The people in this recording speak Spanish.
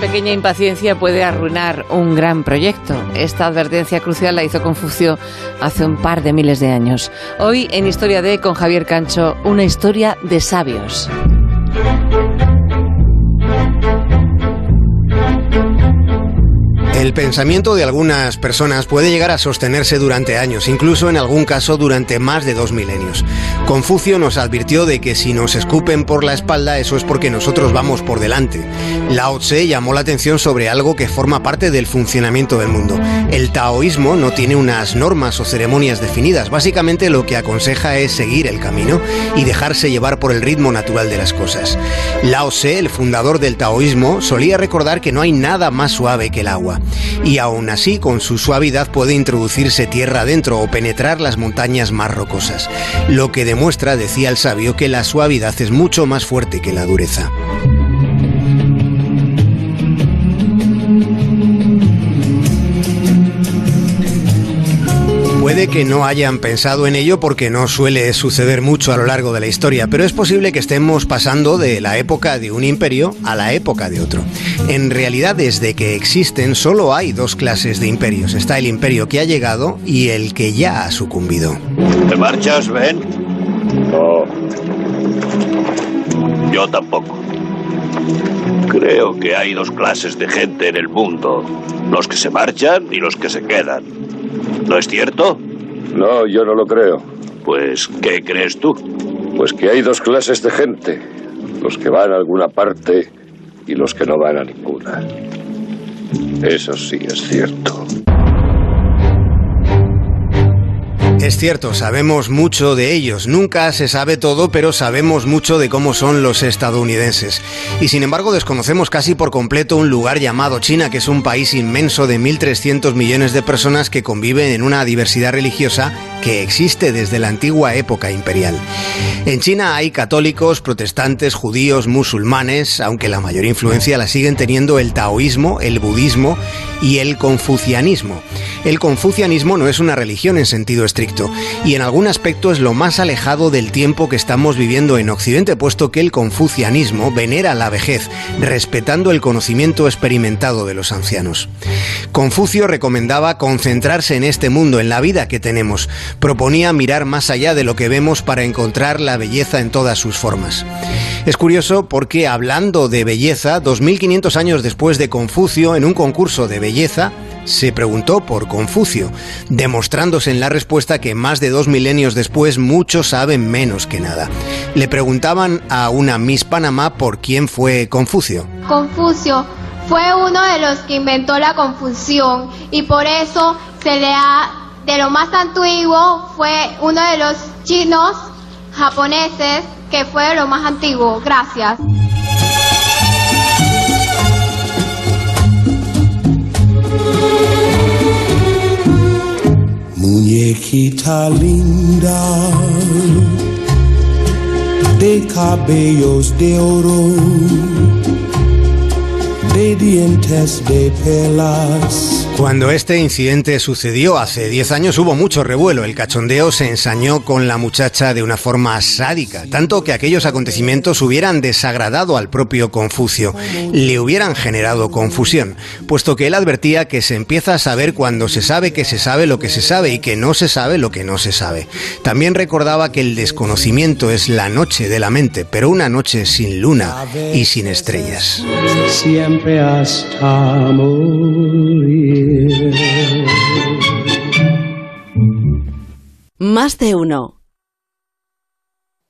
pequeña impaciencia puede arruinar un gran proyecto. Esta advertencia crucial la hizo Confucio hace un par de miles de años. Hoy en Historia de con Javier Cancho, una historia de sabios. El pensamiento de algunas personas puede llegar a sostenerse durante años, incluso en algún caso durante más de dos milenios. Confucio nos advirtió de que si nos escupen por la espalda, eso es porque nosotros vamos por delante. Lao Tse llamó la atención sobre algo que forma parte del funcionamiento del mundo. El taoísmo no tiene unas normas o ceremonias definidas, básicamente lo que aconseja es seguir el camino y dejarse llevar por el ritmo natural de las cosas. Lao Tse, el fundador del taoísmo, solía recordar que no hay nada más suave que el agua y aún así con su suavidad puede introducirse tierra adentro o penetrar las montañas más rocosas, lo que demuestra, decía el sabio, que la suavidad es mucho más fuerte que la dureza. Puede que no hayan pensado en ello porque no suele suceder mucho a lo largo de la historia, pero es posible que estemos pasando de la época de un imperio a la época de otro. En realidad, desde que existen, solo hay dos clases de imperios. Está el imperio que ha llegado y el que ya ha sucumbido. ¿Te marchas, Ben? No, Yo tampoco. Creo que hay dos clases de gente en el mundo. Los que se marchan y los que se quedan. ¿No es cierto? No, yo no lo creo. Pues, ¿qué crees tú? Pues que hay dos clases de gente. Los que van a alguna parte y los que no van a ninguna. Eso sí es cierto. Es cierto, sabemos mucho de ellos. Nunca se sabe todo, pero sabemos mucho de cómo son los estadounidenses. Y sin embargo desconocemos casi por completo un lugar llamado China, que es un país inmenso de 1.300 millones de personas que conviven en una diversidad religiosa que existe desde la antigua época imperial. En China hay católicos, protestantes, judíos, musulmanes, aunque la mayor influencia la siguen teniendo el taoísmo, el budismo y el confucianismo. El confucianismo no es una religión en sentido estricto y en algún aspecto es lo más alejado del tiempo que estamos viviendo en Occidente, puesto que el confucianismo venera la vejez, respetando el conocimiento experimentado de los ancianos. Confucio recomendaba concentrarse en este mundo, en la vida que tenemos. Proponía mirar más allá de lo que vemos para encontrar la belleza en todas sus formas. Es curioso porque hablando de belleza, 2500 años después de Confucio, en un concurso de belleza, se preguntó por Confucio, demostrándose en la respuesta que más de dos milenios después muchos saben menos que nada. Le preguntaban a una Miss Panamá por quién fue Confucio. Confucio fue uno de los que inventó la confusión y por eso se le ha, de lo más antiguo, fue uno de los chinos japoneses que fue lo más antiguo. Gracias. Muñequita linda de cabellos de oro, de dientes de perlas. Cuando este incidente sucedió hace 10 años hubo mucho revuelo. El cachondeo se ensañó con la muchacha de una forma sádica, tanto que aquellos acontecimientos hubieran desagradado al propio Confucio, le hubieran generado confusión, puesto que él advertía que se empieza a saber cuando se sabe que se sabe lo que se sabe y que no se sabe lo que no se sabe. También recordaba que el desconocimiento es la noche de la mente, pero una noche sin luna y sin estrellas. siempre hasta morir. Más de uno.